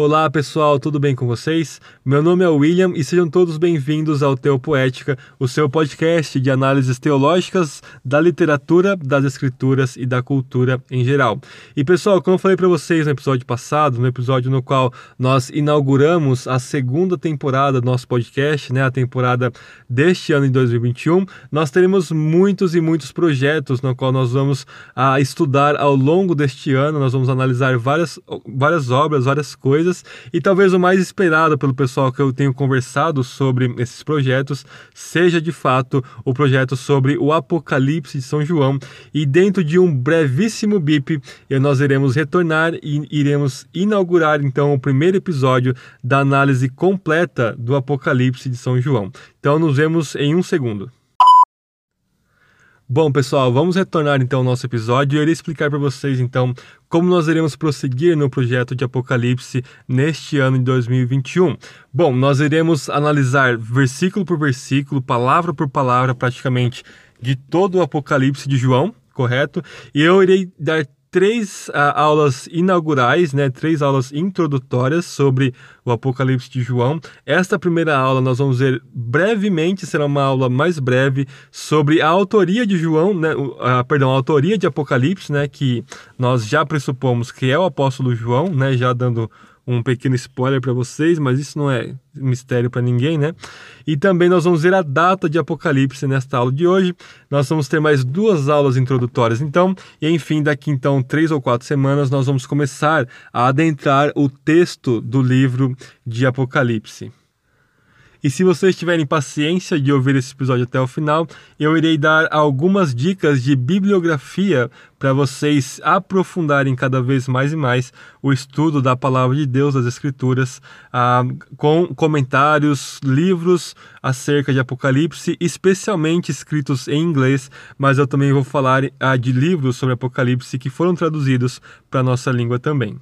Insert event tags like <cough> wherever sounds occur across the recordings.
Olá pessoal, tudo bem com vocês? Meu nome é William e sejam todos bem-vindos ao Teopoética, o seu podcast de análises teológicas da literatura, das escrituras e da cultura em geral. E pessoal, como eu falei para vocês no episódio passado, no episódio no qual nós inauguramos a segunda temporada do nosso podcast, né, a temporada deste ano de 2021, nós teremos muitos e muitos projetos no qual nós vamos a, estudar ao longo deste ano, nós vamos analisar várias, várias obras, várias coisas coisas e talvez o mais esperado pelo pessoal que eu tenho conversado sobre esses projetos seja de fato o projeto sobre o Apocalipse de São João e dentro de um brevíssimo bip nós iremos retornar e iremos inaugurar então o primeiro episódio da análise completa do Apocalipse de São João. Então nos vemos em um segundo. Bom, pessoal, vamos retornar então ao nosso episódio e eu irei explicar para vocês então como nós iremos prosseguir no projeto de Apocalipse neste ano de 2021. Bom, nós iremos analisar versículo por versículo, palavra por palavra, praticamente de todo o Apocalipse de João, correto? E eu irei dar três uh, aulas inaugurais, né, três aulas introdutórias sobre o Apocalipse de João. Esta primeira aula nós vamos ver brevemente, será uma aula mais breve sobre a autoria de João, né, uh, perdão, a autoria de Apocalipse, né, que nós já pressupomos que é o apóstolo João, né, já dando um pequeno spoiler para vocês, mas isso não é mistério para ninguém, né? E também nós vamos ver a data de Apocalipse nesta aula de hoje. Nós vamos ter mais duas aulas introdutórias, então, e enfim, daqui então três ou quatro semanas nós vamos começar a adentrar o texto do livro de Apocalipse. E se vocês tiverem paciência de ouvir esse episódio até o final, eu irei dar algumas dicas de bibliografia para vocês aprofundarem cada vez mais e mais o estudo da palavra de Deus, das Escrituras, ah, com comentários, livros acerca de Apocalipse, especialmente escritos em inglês, mas eu também vou falar ah, de livros sobre Apocalipse que foram traduzidos para a nossa língua também.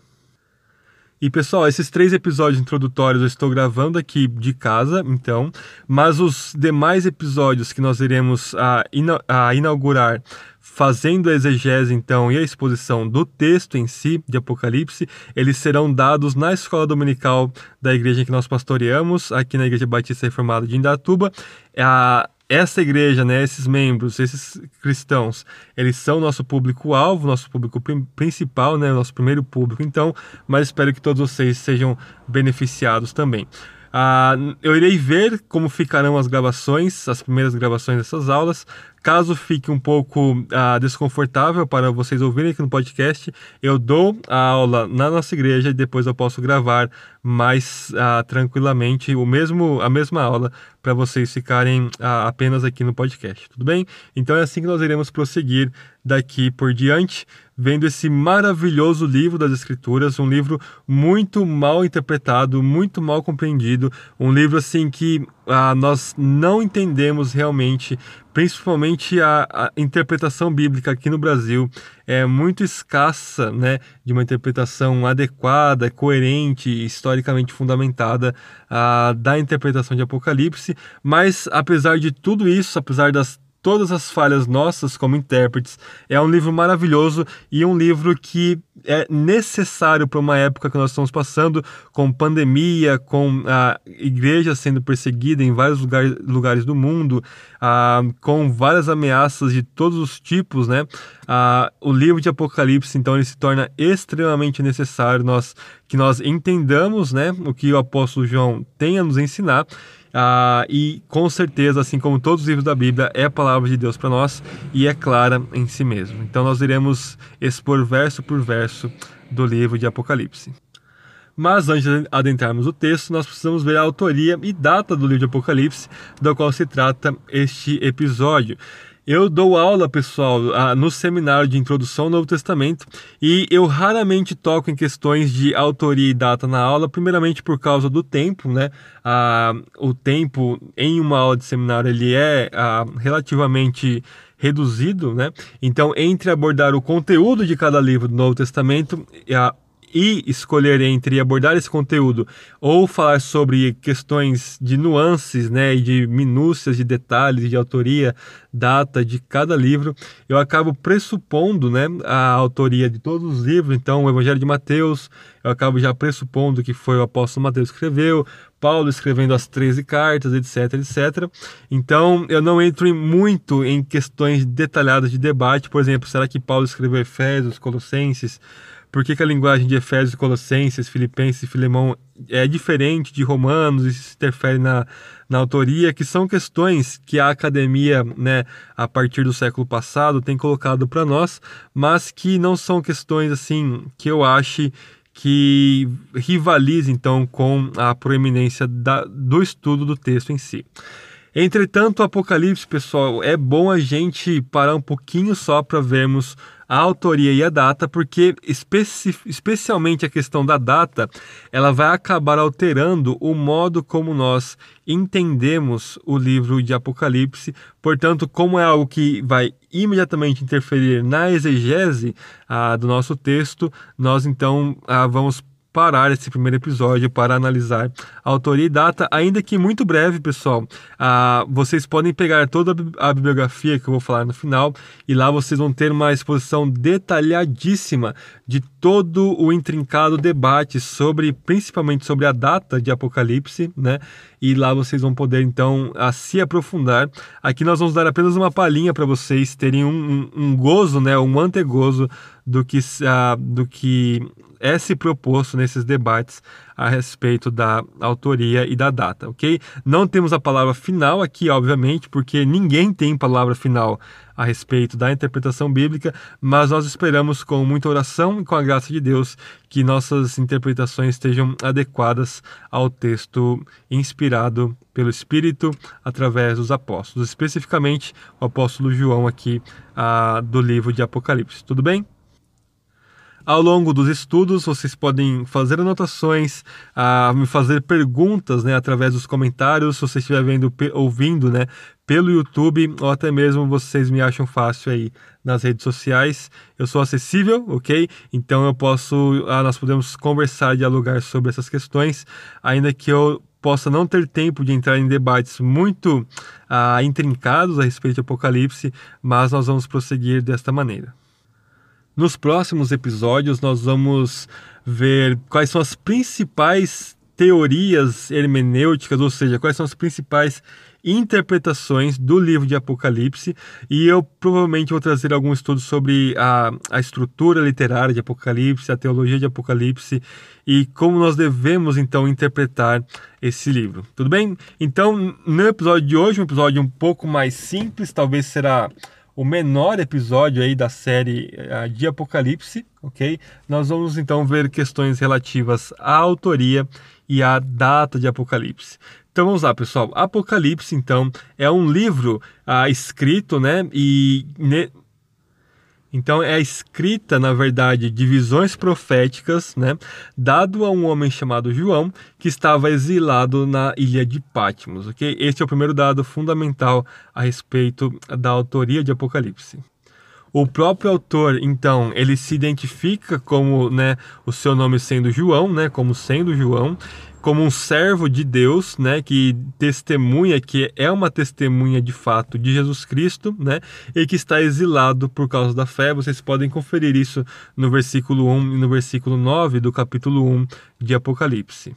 E pessoal, esses três episódios introdutórios eu estou gravando aqui de casa, então, mas os demais episódios que nós iremos a, a inaugurar fazendo a exegese então e a exposição do texto em si de Apocalipse, eles serão dados na escola dominical da igreja que nós pastoreamos, aqui na Igreja Batista Reformada de Indatuba. A, essa igreja, né, esses membros, esses cristãos, eles são nosso público-alvo, nosso público principal, né, nosso primeiro público, então, mas espero que todos vocês sejam beneficiados também. Ah, eu irei ver como ficarão as gravações, as primeiras gravações dessas aulas. Caso fique um pouco ah, desconfortável para vocês ouvirem aqui no podcast, eu dou a aula na nossa igreja e depois eu posso gravar mais ah, tranquilamente o mesmo, a mesma aula para vocês ficarem ah, apenas aqui no podcast, tudo bem? Então é assim que nós iremos prosseguir daqui por diante, vendo esse maravilhoso livro das Escrituras, um livro muito mal interpretado, muito mal compreendido, um livro assim que ah, nós não entendemos realmente, principalmente a, a, interpretação bíblica aqui no Brasil é muito escassa, né, de uma interpretação adequada, coerente, historicamente fundamentada ah, da interpretação de Apocalipse. Mas apesar de tudo isso, apesar das todas as falhas nossas como intérpretes. É um livro maravilhoso e um livro que é necessário para uma época que nós estamos passando, com pandemia, com a igreja sendo perseguida em vários lugares, lugares do mundo, ah, com várias ameaças de todos os tipos, né? Ah, o livro de Apocalipse, então, ele se torna extremamente necessário nós, que nós entendamos, né, o que o apóstolo João tem a nos ensinar ah, e com certeza, assim como todos os livros da Bíblia, é a palavra de Deus para nós e é clara em si mesmo. Então nós iremos expor verso por verso do livro de Apocalipse. Mas antes de adentrarmos o texto, nós precisamos ver a autoria e data do livro de Apocalipse, do qual se trata este episódio. Eu dou aula, pessoal, no seminário de introdução ao Novo Testamento e eu raramente toco em questões de autoria e data na aula, primeiramente por causa do tempo, né? Ah, o tempo em uma aula de seminário ele é ah, relativamente reduzido, né? Então, entre abordar o conteúdo de cada livro do Novo Testamento e escolher entre abordar esse conteúdo ou falar sobre questões de nuances, né, e de minúcias, de detalhes, de autoria, data de cada livro, eu acabo pressupondo, né, a autoria de todos os livros. Então, o Evangelho de Mateus, eu acabo já pressupondo que foi o apóstolo Mateus que escreveu, Paulo escrevendo as 13 cartas, etc, etc. Então, eu não entro muito em questões detalhadas de debate, por exemplo, será que Paulo escreveu Efésios, Colossenses? Por que, que, a linguagem de Efésios, Colossenses, Filipenses e Filemão é diferente de Romanos e se interfere na, na autoria, que são questões que a academia, né, a partir do século passado, tem colocado para nós, mas que não são questões assim que eu ache que rivalize então com a proeminência da, do estudo do texto em si. Entretanto, o Apocalipse, pessoal, é bom a gente parar um pouquinho só para vermos a autoria e a data, porque especi especialmente a questão da data, ela vai acabar alterando o modo como nós entendemos o livro de Apocalipse. Portanto, como é algo que vai imediatamente interferir na exegese ah, do nosso texto, nós então ah, vamos parar esse primeiro episódio para analisar a autoria e data, ainda que muito breve, pessoal. Ah, vocês podem pegar toda a bibliografia que eu vou falar no final e lá vocês vão ter uma exposição detalhadíssima de todo o intrincado debate sobre, principalmente sobre a data de Apocalipse, né? E lá vocês vão poder então a se aprofundar. Aqui nós vamos dar apenas uma palhinha para vocês terem um, um, gozo, né? Um antegozo do que, uh, do que é se proposto nesses debates a respeito da autoria e da data, ok? Não temos a palavra final aqui, obviamente, porque ninguém tem palavra final a respeito da interpretação bíblica, mas nós esperamos com muita oração e com a graça de Deus que nossas interpretações estejam adequadas ao texto inspirado pelo Espírito através dos apóstolos, especificamente o apóstolo João aqui ah, do livro de Apocalipse. Tudo bem? Ao longo dos estudos, vocês podem fazer anotações, me fazer perguntas né, através dos comentários, se você estiver vendo, ouvindo né, pelo YouTube, ou até mesmo vocês me acham fácil aí nas redes sociais. Eu sou acessível, ok? Então eu posso, uh, nós podemos conversar, dialogar sobre essas questões, ainda que eu possa não ter tempo de entrar em debates muito uh, intrincados a respeito de Apocalipse, mas nós vamos prosseguir desta maneira. Nos próximos episódios, nós vamos ver quais são as principais teorias hermenêuticas, ou seja, quais são as principais interpretações do livro de Apocalipse e eu provavelmente vou trazer algum estudo sobre a, a estrutura literária de Apocalipse, a teologia de Apocalipse e como nós devemos então interpretar esse livro. Tudo bem? Então, no episódio de hoje, um episódio um pouco mais simples, talvez será o menor episódio aí da série uh, de Apocalipse, ok? Nós vamos então ver questões relativas à autoria e à data de Apocalipse. Então vamos lá, pessoal. Apocalipse, então, é um livro uh, escrito, né? E ne então é escrita, na verdade, de visões proféticas, né, dado a um homem chamado João, que estava exilado na ilha de Patmos, ok? Este é o primeiro dado fundamental a respeito da autoria de Apocalipse. O próprio autor, então, ele se identifica como, né, o seu nome sendo João, né, como sendo João, como um servo de Deus, né, que testemunha, que é uma testemunha de fato de Jesus Cristo, né, e que está exilado por causa da fé. Vocês podem conferir isso no versículo 1 e no versículo 9 do capítulo 1 de Apocalipse.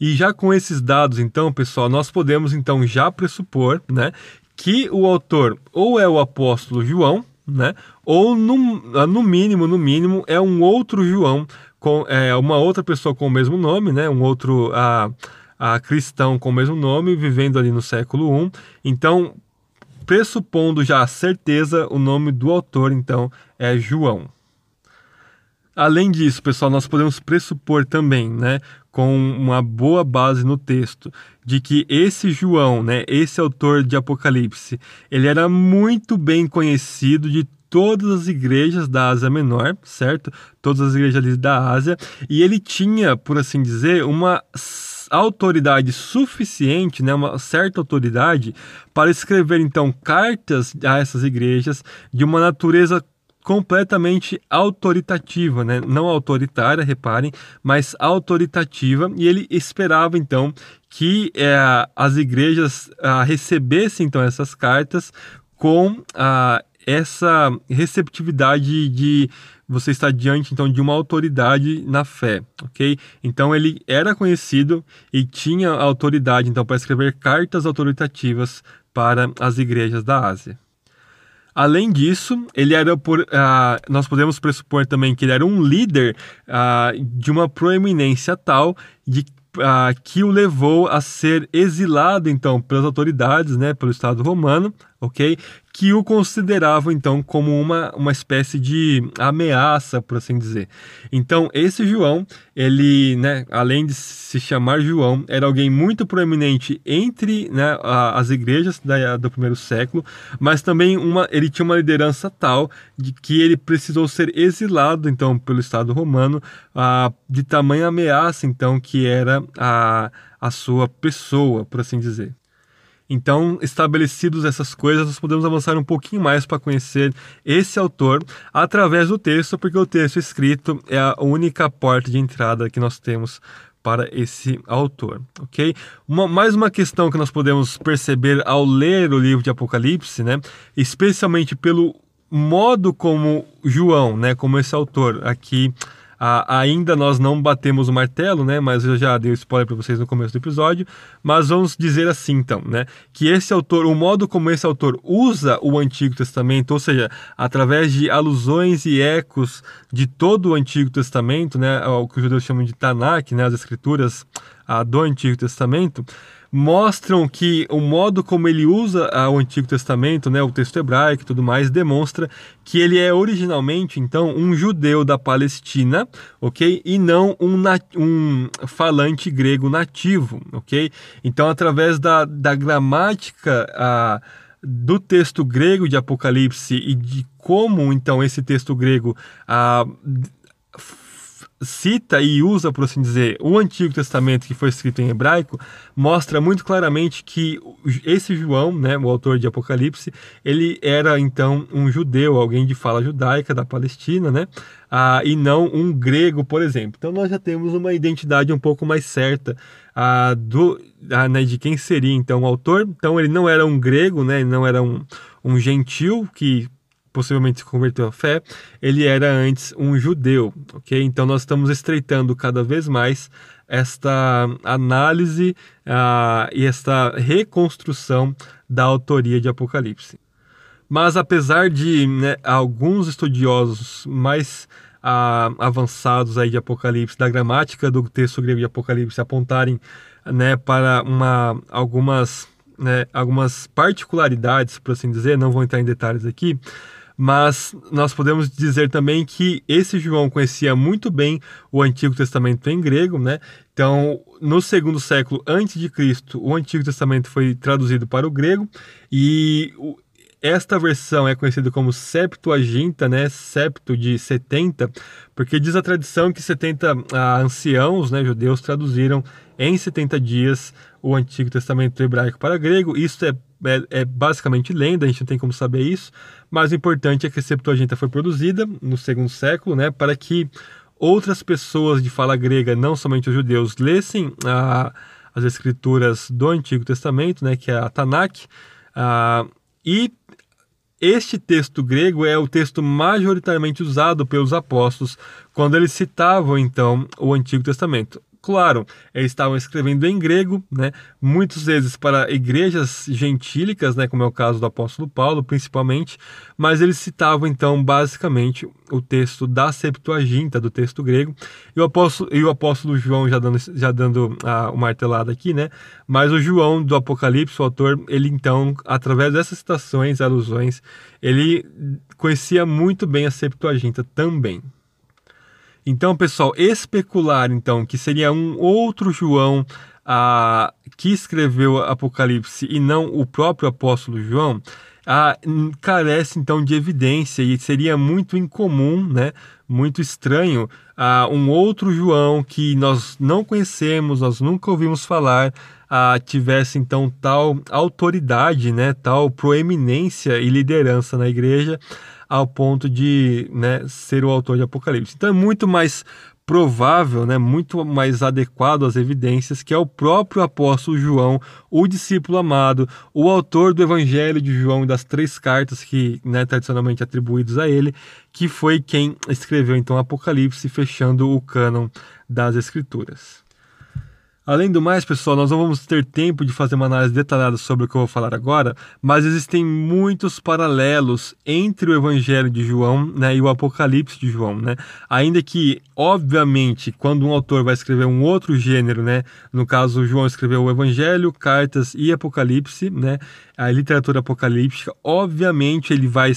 E já com esses dados, então, pessoal, nós podemos então já pressupor, né, que o autor ou é o apóstolo João, né, ou no, no mínimo, no mínimo, é um outro João com é, uma outra pessoa com o mesmo nome, né? Um outro a, a cristão com o mesmo nome, vivendo ali no século I. Então, pressupondo já a certeza, o nome do autor, então, é João. Além disso, pessoal, nós podemos pressupor também, né, com uma boa base no texto, de que esse João, né, esse autor de Apocalipse, ele era muito bem conhecido de todas as igrejas da Ásia Menor, certo? Todas as igrejas ali da Ásia, e ele tinha, por assim dizer, uma autoridade suficiente, né, uma certa autoridade para escrever então cartas a essas igrejas de uma natureza completamente autoritativa, né? não autoritária, reparem, mas autoritativa, e ele esperava então que é, as igrejas ah, recebessem então essas cartas com ah, essa receptividade de você estar diante então de uma autoridade na fé, ok? Então ele era conhecido e tinha autoridade então para escrever cartas autoritativas para as igrejas da Ásia. Além disso, ele era por, uh, nós podemos pressupor também que ele era um líder uh, de uma proeminência tal de uh, que o levou a ser exilado então pelas autoridades, né, pelo Estado Romano, ok? Que o consideravam então como uma, uma espécie de ameaça, por assim dizer. Então esse João, ele, né, além de se chamar João, era alguém muito proeminente entre né, as igrejas da, do primeiro século, mas também uma, ele tinha uma liderança tal de que ele precisou ser exilado então pelo Estado Romano uh, de tamanha ameaça então que era a, a sua pessoa, por assim dizer. Então, estabelecidos essas coisas, nós podemos avançar um pouquinho mais para conhecer esse autor através do texto, porque o texto escrito é a única porta de entrada que nós temos para esse autor, ok? Uma, mais uma questão que nós podemos perceber ao ler o livro de Apocalipse, né? Especialmente pelo modo como João, né? Como esse autor aqui ainda nós não batemos o martelo, né? Mas eu já dei spoiler para vocês no começo do episódio. Mas vamos dizer assim, então, né? Que esse autor, o modo como esse autor usa o Antigo Testamento, ou seja, através de alusões e ecos de todo o Antigo Testamento, né? O que os judeus chamam de Tanakh, né? As escrituras ah, do Antigo Testamento mostram que o modo como ele usa o Antigo Testamento, né, o texto hebraico e tudo mais, demonstra que ele é originalmente, então, um judeu da Palestina, ok? E não um, um falante grego nativo, ok? Então, através da, da gramática a, do texto grego de Apocalipse e de como, então, esse texto grego a, cita e usa, por assim dizer, o Antigo Testamento que foi escrito em hebraico, mostra muito claramente que esse João, né, o autor de Apocalipse, ele era então um judeu, alguém de fala judaica da Palestina, né, ah, e não um grego, por exemplo. Então nós já temos uma identidade um pouco mais certa ah, do, ah, né, de quem seria então o autor. Então ele não era um grego, né, ele não era um, um gentil que possivelmente se converteu à fé, ele era antes um judeu, ok? Então nós estamos estreitando cada vez mais esta análise uh, e esta reconstrução da autoria de Apocalipse. Mas apesar de né, alguns estudiosos mais uh, avançados aí de Apocalipse, da gramática do texto grego de Apocalipse apontarem né, para uma, algumas, né, algumas particularidades, por assim dizer, não vou entrar em detalhes aqui, mas nós podemos dizer também que esse João conhecia muito bem o Antigo Testamento em grego, né? Então, no segundo século antes de Cristo, o Antigo Testamento foi traduzido para o grego e esta versão é conhecida como Septuaginta, né? Septo de 70, porque diz a tradição que 70 ah, anciãos, né, judeus, traduziram em 70 dias o Antigo Testamento hebraico para grego. Isso é é, é, basicamente lenda, a gente não tem como saber isso, mas o importante é que a Septuaginta foi produzida no segundo século, né, para que outras pessoas de fala grega, não somente os judeus, lessem ah, as escrituras do Antigo Testamento, né, que é a Tanakh, ah, e este texto grego é o texto majoritariamente usado pelos apóstolos quando eles citavam então o Antigo Testamento claro, eles estavam escrevendo em grego, né? Muitas vezes para igrejas gentílicas, né? Como é o caso do apóstolo Paulo, principalmente, mas eles citavam então basicamente o texto da Septuaginta, do texto grego, e o apóstolo, e o apóstolo João já dando, já dando a, uma martelada aqui, né? Mas o João do Apocalipse, o autor, ele então, através dessas citações, alusões, ele conhecia muito bem a Septuaginta também. Então, pessoal, especular então que seria um outro João ah, que escreveu Apocalipse e não o próprio apóstolo João, ah, carece então de evidência e seria muito incomum, né, muito estranho, ah, um outro João que nós não conhecemos, nós nunca ouvimos falar, tivesse então tal autoridade, né, tal proeminência e liderança na igreja ao ponto de né, ser o autor de Apocalipse. Então é muito mais provável, né, muito mais adequado às evidências, que é o próprio apóstolo João, o discípulo amado, o autor do Evangelho de João e das três cartas que né, tradicionalmente atribuídos a ele, que foi quem escreveu então Apocalipse, fechando o cânon das Escrituras. Além do mais, pessoal, nós não vamos ter tempo de fazer uma análise detalhada sobre o que eu vou falar agora, mas existem muitos paralelos entre o Evangelho de João né, e o Apocalipse de João. Né? Ainda que, obviamente, quando um autor vai escrever um outro gênero, né, no caso, João escreveu o Evangelho, Cartas e Apocalipse, né, a literatura apocalíptica, obviamente ele vai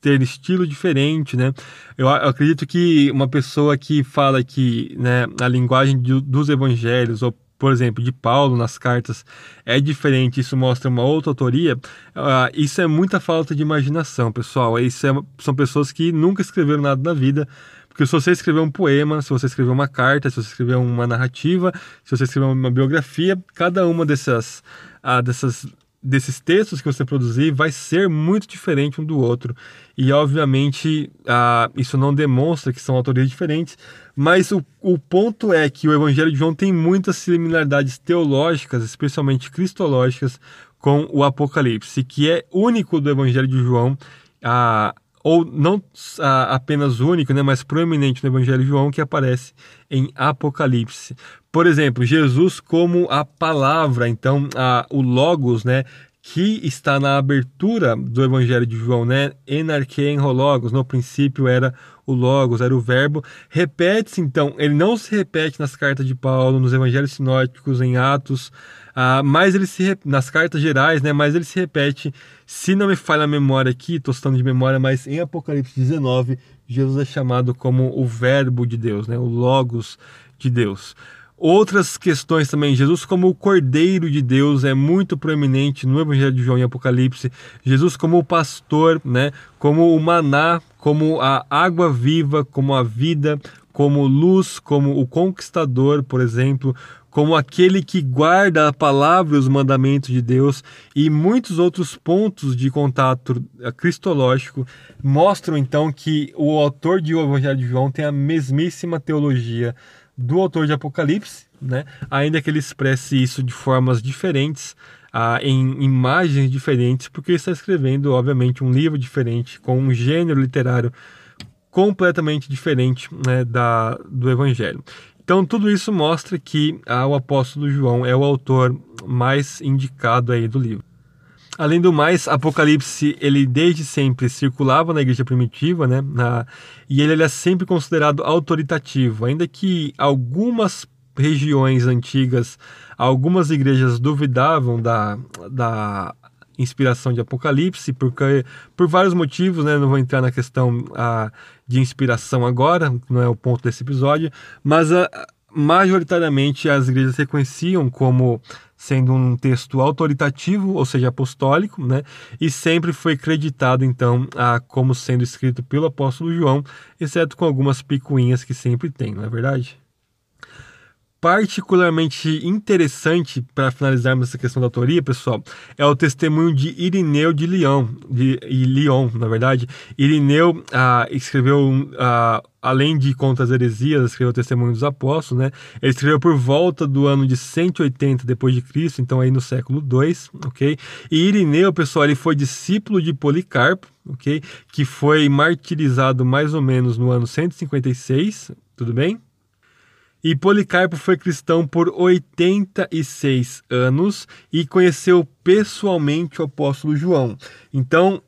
ter estilo diferente, né? Eu, acredito que uma pessoa que fala que né, a linguagem dos evangelhos, ou por exemplo, de Paulo nas cartas, é diferente, isso mostra uma outra autoria, uh, isso é muita falta de imaginação, pessoal. Isso é, são pessoas que nunca escreveram nada na vida, porque se você escrever um poema, se você escrever uma carta, se você escrever uma narrativa, se você escrever uma biografia, cada uma dessas, uh, dessas desses textos que você produzir vai ser muito diferente um do outro. E, obviamente, ah, isso não demonstra que são autorias diferentes, mas o, o ponto é que o Evangelho de João tem muitas similaridades teológicas, especialmente cristológicas, com o Apocalipse, que é único do Evangelho de João. Ah, ou não ah, apenas único, né, mas proeminente no Evangelho de João, que aparece em Apocalipse. Por exemplo, Jesus como a palavra, então a, o Logos, né, que está na abertura do Evangelho de João, né? Enarquein logos, no princípio era o Logos, era o Verbo. Repete-se, então, ele não se repete nas cartas de Paulo, nos Evangelhos sinóticos, em Atos, ah, mas ele se nas cartas gerais, né? Mas ele se repete, se não me falha a memória aqui, estou citando de memória, mas em Apocalipse 19, Jesus é chamado como o Verbo de Deus, né? O Logos de Deus. Outras questões também, Jesus como o Cordeiro de Deus é muito proeminente no Evangelho de João e Apocalipse. Jesus como o pastor, né? Como o maná, como a água viva, como a vida, como luz, como o conquistador, por exemplo, como aquele que guarda a palavra e os mandamentos de Deus e muitos outros pontos de contato cristológico mostram então que o autor de O Evangelho de João tem a mesmíssima teologia do autor de Apocalipse, né? ainda que ele expresse isso de formas diferentes, ah, em imagens diferentes, porque ele está escrevendo, obviamente, um livro diferente, com um gênero literário completamente diferente né, da, do Evangelho. Então, tudo isso mostra que ah, o apóstolo João é o autor mais indicado aí do livro. Além do mais, Apocalipse, ele desde sempre circulava na igreja primitiva, né? Na, e ele, ele é sempre considerado autoritativo, ainda que algumas regiões antigas, algumas igrejas duvidavam da, da inspiração de Apocalipse, porque, por vários motivos, né? Não vou entrar na questão a, de inspiração agora, não é o ponto desse episódio, mas a, majoritariamente as igrejas reconheciam como sendo um texto autoritativo, ou seja, apostólico, né? E sempre foi creditado então a como sendo escrito pelo apóstolo João, exceto com algumas picuinhas que sempre tem, não é verdade? Particularmente interessante para finalizarmos essa questão da autoria, pessoal, é o testemunho de Irineu de Lyon, de Lyon, na verdade. Irineu ah, escreveu, ah, além de Contra as Heresias, escreveu o Testemunho dos Apóstolos, né? Ele escreveu por volta do ano de 180 depois de Cristo, então aí no século 2, ok? E Irineu, pessoal, ele foi discípulo de Policarpo, ok? Que foi martirizado mais ou menos no ano 156, tudo bem? E Policarpo foi cristão por 86 anos e conheceu pessoalmente o apóstolo João. Então,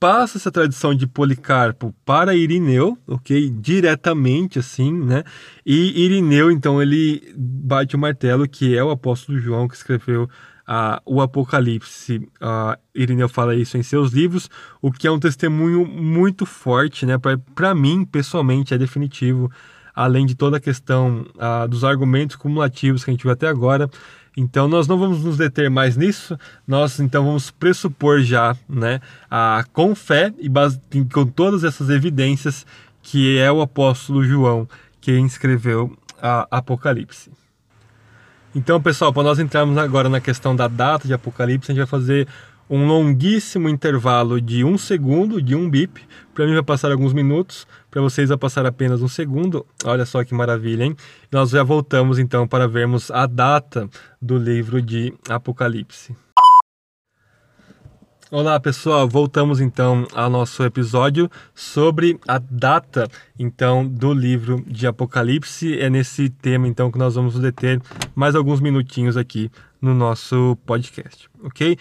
passa essa tradição de Policarpo para Irineu, ok? Diretamente assim, né? E Irineu, então, ele bate o martelo que é o apóstolo João que escreveu uh, o Apocalipse. Uh, Irineu fala isso em seus livros, o que é um testemunho muito forte, né? Para mim, pessoalmente, é definitivo além de toda a questão ah, dos argumentos cumulativos que a gente viu até agora. Então nós não vamos nos deter mais nisso, nós então vamos pressupor já, né, a, com fé e base, com todas essas evidências que é o apóstolo João quem escreveu a Apocalipse. Então, pessoal, para nós entrarmos agora na questão da data de Apocalipse, a gente vai fazer um longuíssimo intervalo de um segundo, de um bip. Para mim vai passar alguns minutos, para vocês vai passar apenas um segundo. Olha só que maravilha, hein? Nós já voltamos então para vermos a data do livro de Apocalipse. Olá pessoal, voltamos então ao nosso episódio sobre a data então do livro de Apocalipse. É nesse tema então que nós vamos deter mais alguns minutinhos aqui no nosso podcast, ok?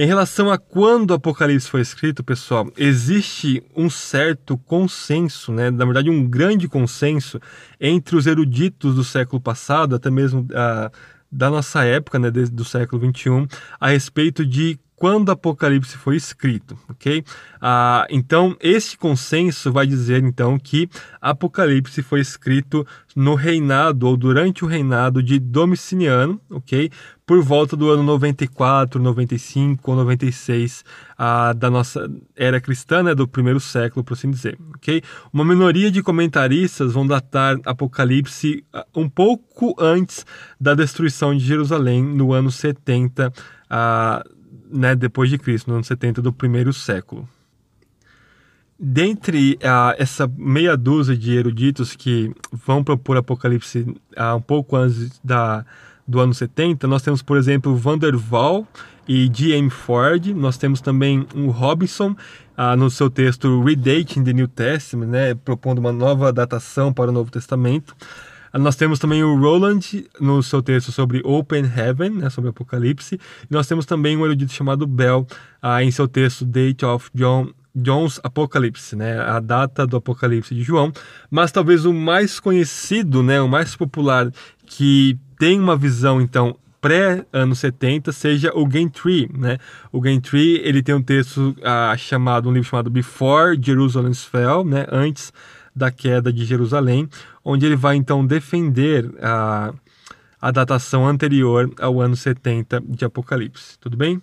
Em relação a quando o Apocalipse foi escrito, pessoal, existe um certo consenso, né? na verdade, um grande consenso entre os eruditos do século passado, até mesmo uh, da nossa época, né, do século 21, a respeito de quando o Apocalipse foi escrito, ok? Ah, então, este consenso vai dizer, então, que Apocalipse foi escrito no reinado, ou durante o reinado de Domiciliano, ok? Por volta do ano 94, 95 ou 96 ah, da nossa era cristã, né, do primeiro século, por assim dizer, ok? Uma minoria de comentaristas vão datar Apocalipse ah, um pouco antes da destruição de Jerusalém, no ano 70 ah, né, depois de Cristo, no ano 70 do primeiro século. Dentre uh, essa meia dúzia de eruditos que vão propor Apocalipse um pouco antes da, do ano 70, nós temos, por exemplo, Van der Waal e G.M. Ford, nós temos também o Robinson, uh, no seu texto Redating the New Testament, né, propondo uma nova datação para o Novo Testamento. Nós temos também o Roland no seu texto sobre Open Heaven, né, sobre Apocalipse. E nós temos também um erudito chamado Bell ah, em seu texto Date of John John's Apocalipse, né, a data do Apocalipse de João, mas talvez o mais conhecido, né, o mais popular que tem uma visão então pré anos 70 seja o Gentry, né? O Gentry, ele tem um texto ah, chamado um livro chamado Before Jerusalem Fell, né, antes da queda de Jerusalém, onde ele vai então defender a, a datação anterior ao ano 70 de Apocalipse. Tudo bem?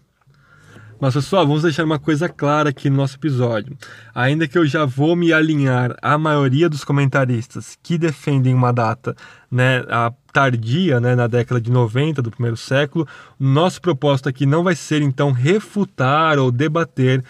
Mas pessoal, vamos deixar uma coisa clara aqui no nosso episódio. Ainda que eu já vou me alinhar à maioria dos comentaristas que defendem uma data né, tardia, né, na década de 90 do primeiro século, nosso propósito aqui não vai ser então refutar ou debater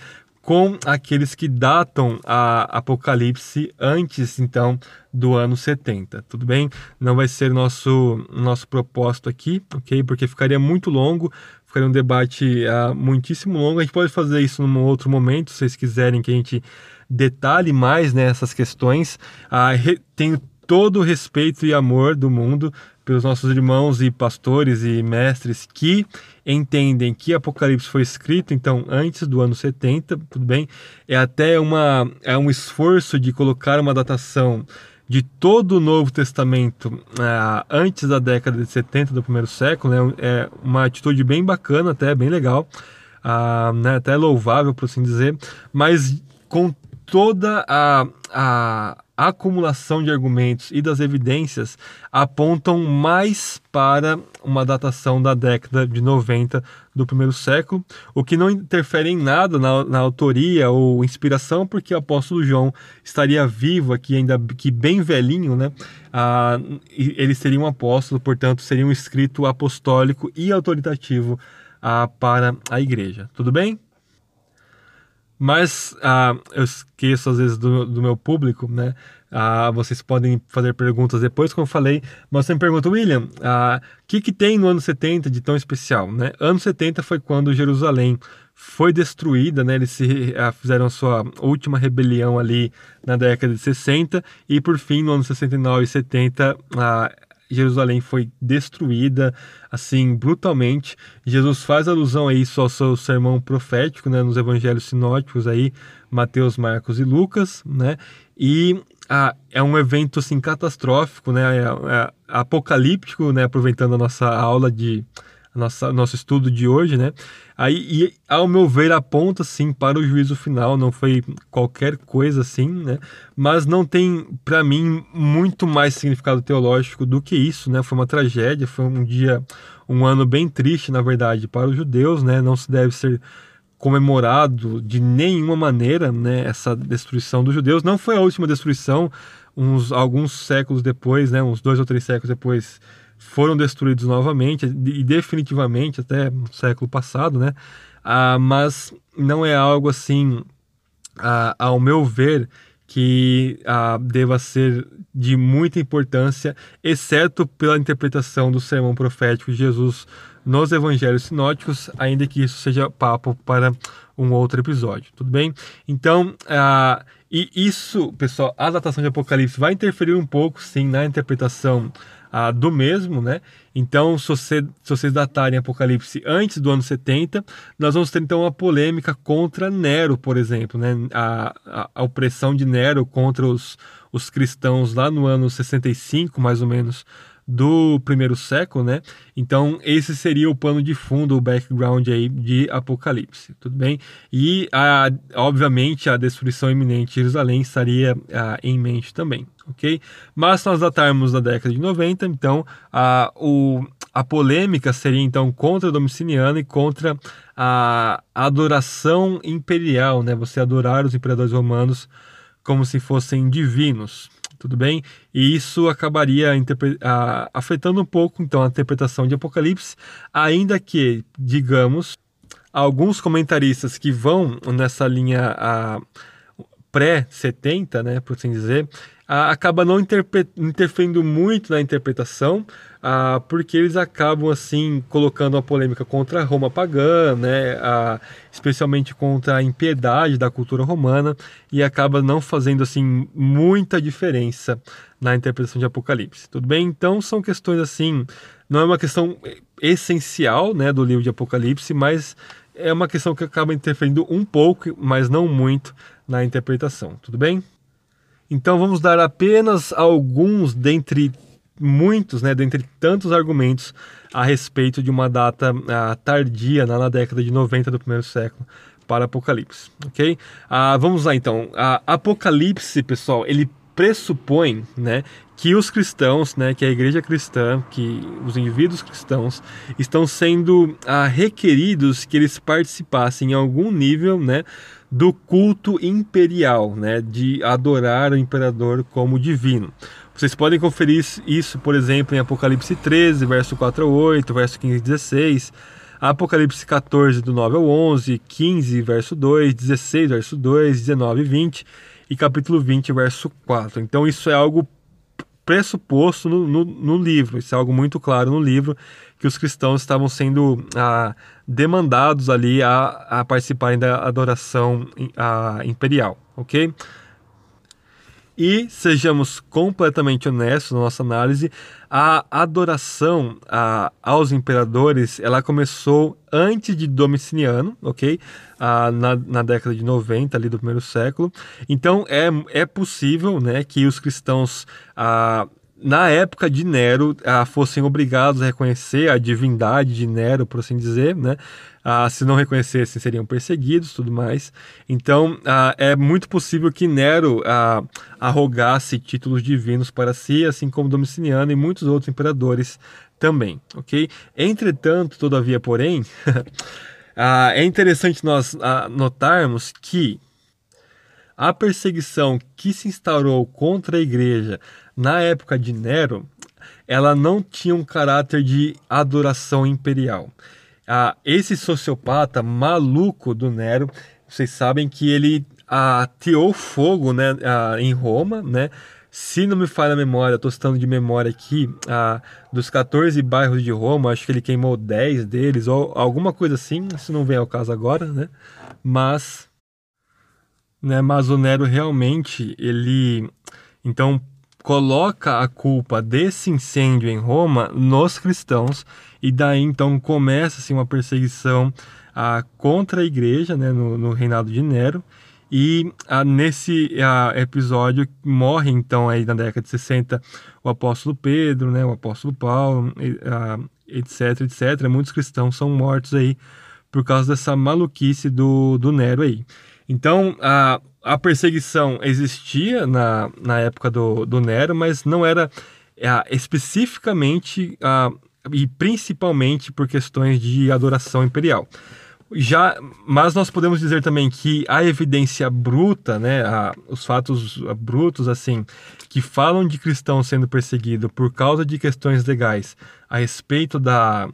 com aqueles que datam a Apocalipse antes então do ano 70, tudo bem? Não vai ser nosso nosso propósito aqui, ok? Porque ficaria muito longo, ficaria um debate uh, muitíssimo longo. A gente pode fazer isso num outro momento, se vocês quiserem que a gente detalhe mais nessas né, questões. Uh, tenho todo o respeito e amor do mundo pelos nossos irmãos e pastores e mestres que entendem que Apocalipse foi escrito então antes do ano 70, tudo bem? É até uma é um esforço de colocar uma datação de todo o Novo Testamento uh, antes da década de 70 do primeiro século, né? é uma atitude bem bacana, até bem legal, uh, né? até louvável, por assim dizer, mas com toda a, a a acumulação de argumentos e das evidências apontam mais para uma datação da década de 90 do primeiro século, o que não interfere em nada na, na autoria ou inspiração, porque o apóstolo João estaria vivo aqui, ainda que bem velhinho, né? Ah, ele seria um apóstolo, portanto, seria um escrito apostólico e autoritativo ah, para a igreja. Tudo bem? Mas ah, eu esqueço às vezes do, do meu público, né? Ah, vocês podem fazer perguntas depois, como eu falei. Mas você me pergunta, William, o ah, que, que tem no ano 70 de tão especial? Né? Ano 70 foi quando Jerusalém foi destruída, né? Eles se, ah, fizeram a sua última rebelião ali na década de 60 e por fim, no ano 69 e 70, ah, Jerusalém foi destruída assim brutalmente. Jesus faz alusão a isso ao seu sermão profético, né, nos evangelhos sinóticos aí, Mateus, Marcos e Lucas, né? E ah, é um evento assim catastrófico, né? É, é apocalíptico, né? Aproveitando a nossa aula de nossa, nosso estudo de hoje, né? Aí, e, ao meu ver, aponta sim para o juízo final, não foi qualquer coisa assim, né? Mas não tem, para mim, muito mais significado teológico do que isso, né? Foi uma tragédia, foi um dia, um ano bem triste, na verdade, para os judeus, né? Não se deve ser comemorado de nenhuma maneira, né? Essa destruição dos judeus não foi a última destruição, uns alguns séculos depois, né? Uns dois ou três séculos depois foram destruídos novamente e definitivamente até no século passado, né? Ah, mas não é algo assim, ah, ao meu ver, que ah, deva ser de muita importância, exceto pela interpretação do sermão profético de Jesus nos evangelhos sinóticos, ainda que isso seja papo para um outro episódio, tudo bem? Então, ah, e isso, pessoal, a datação de Apocalipse vai interferir um pouco, sim, na interpretação do mesmo, né? Então, se, você, se vocês datarem Apocalipse antes do ano 70, nós vamos ter então uma polêmica contra Nero, por exemplo, né? A, a, a opressão de Nero contra os, os cristãos lá no ano 65, mais ou menos, do primeiro século, né? Então esse seria o pano de fundo, o background aí de Apocalipse, tudo bem? E a, obviamente a destruição iminente de Jerusalém estaria a, em mente também, ok? Mas se nós datarmos na década de 90, então a, o, a polêmica seria então contra Domiciliano e contra a adoração imperial, né? Você adorar os imperadores romanos como se fossem divinos, tudo bem? E isso acabaria a, afetando um pouco então a interpretação de Apocalipse, ainda que, digamos, alguns comentaristas que vão nessa linha pré-70, né, por assim dizer, acaba não interferindo muito na interpretação, porque eles acabam assim colocando uma polêmica contra a Roma pagã, né, especialmente contra a impiedade da cultura romana, e acaba não fazendo assim muita diferença na interpretação de Apocalipse. Tudo bem? Então são questões assim, não é uma questão essencial, né, do livro de Apocalipse, mas é uma questão que acaba interferindo um pouco, mas não muito na interpretação. Tudo bem? Então vamos dar apenas alguns dentre muitos, né, dentre tantos argumentos a respeito de uma data uh, tardia, na, na, década de 90 do primeiro século, para Apocalipse, ok? Uh, vamos lá então. Uh, Apocalipse, pessoal, ele pressupõe, né, que os cristãos, né, que a igreja cristã, que os indivíduos cristãos estão sendo ah, requeridos que eles participassem em algum nível, né, do culto imperial, né, de adorar o imperador como divino. Vocês podem conferir isso, por exemplo, em Apocalipse 13, verso 4 a 8, verso 15 e 16, Apocalipse 14, do 9 ao 11, 15, verso 2, 16, verso 2, 19 e 20 e capítulo 20, verso 4. Então isso é algo pressuposto no, no, no, livro, isso é algo muito claro no livro, que os cristãos estavam sendo ah, demandados ali a, a, participarem da adoração a, imperial, ok? E sejamos completamente honestos na nossa análise, a adoração a, aos imperadores ela começou antes de Domiciano, ok? Ah, na, na década de 90 ali do primeiro século. Então é, é possível né, que os cristãos ah, na época de Nero, ah, fossem obrigados a reconhecer a divindade de Nero, por assim dizer, né? Ah, se não reconhecessem, seriam perseguidos tudo mais. Então, ah, é muito possível que Nero ah, arrogasse títulos divinos para si, assim como Domiciano e muitos outros imperadores também, ok? Entretanto, todavia, porém, <laughs> ah, é interessante nós ah, notarmos que a perseguição que se instaurou contra a igreja na época de Nero, ela não tinha um caráter de adoração imperial. Ah, esse sociopata maluco do Nero, vocês sabem que ele ateou fogo né, ah, em Roma, né? Se não me falha a memória, estou citando de memória aqui, ah, dos 14 bairros de Roma, acho que ele queimou 10 deles, ou alguma coisa assim, isso não vem ao caso agora, né? Mas, né, mas o Nero realmente, ele, então, coloca a culpa desse incêndio em Roma nos cristãos e daí então começa assim, uma perseguição ah, contra a igreja né, no, no, reinado de Nero E ah, nesse ah, episódio morre então aí na década de 60 o apóstolo Pedro, né, o apóstolo Paulo, ah, etc, etc. Muitos cristãos são mortos aí por causa dessa maluquice do, do Nero aí. Então a, a perseguição existia na, na época do, do Nero, mas não era ah, especificamente ah, e principalmente por questões de adoração imperial. Já, mas nós podemos dizer também que a evidência bruta, né, a, os fatos brutos assim, que falam de cristãos sendo perseguidos por causa de questões legais a respeito da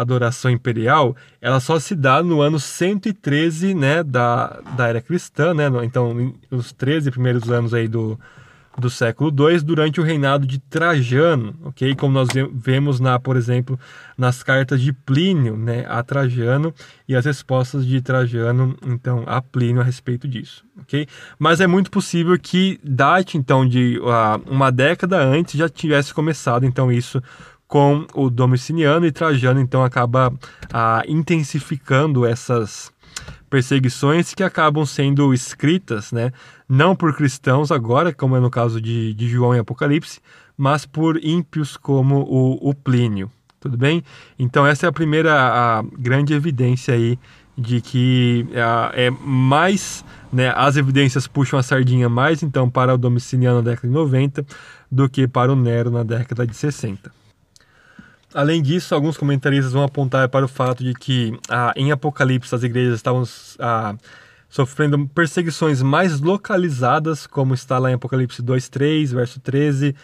adoração imperial, ela só se dá no ano 113, né, da, da era cristã, né, então os 13 primeiros anos aí do, do século II durante o reinado de Trajano, ok? Como nós vemos na, por exemplo, nas cartas de Plínio, né, a Trajano e as respostas de Trajano, então, a Plínio a respeito disso, ok? Mas é muito possível que date então de uh, uma década antes já tivesse começado então isso com o Domiciliano e Trajano então acaba uh, intensificando essas perseguições que acabam sendo escritas, né, não por cristãos agora, como é no caso de, de João e Apocalipse, mas por ímpios como o, o Plínio. Tudo bem? Então essa é a primeira a grande evidência aí de que é, é mais, né, as evidências puxam a sardinha mais então para o Domiciliano na década de 90 do que para o Nero na década de 60. Além disso, alguns comentaristas vão apontar para o fato de que ah, em Apocalipse as igrejas estavam ah, sofrendo perseguições mais localizadas, como está lá em Apocalipse 2, 3, verso 13,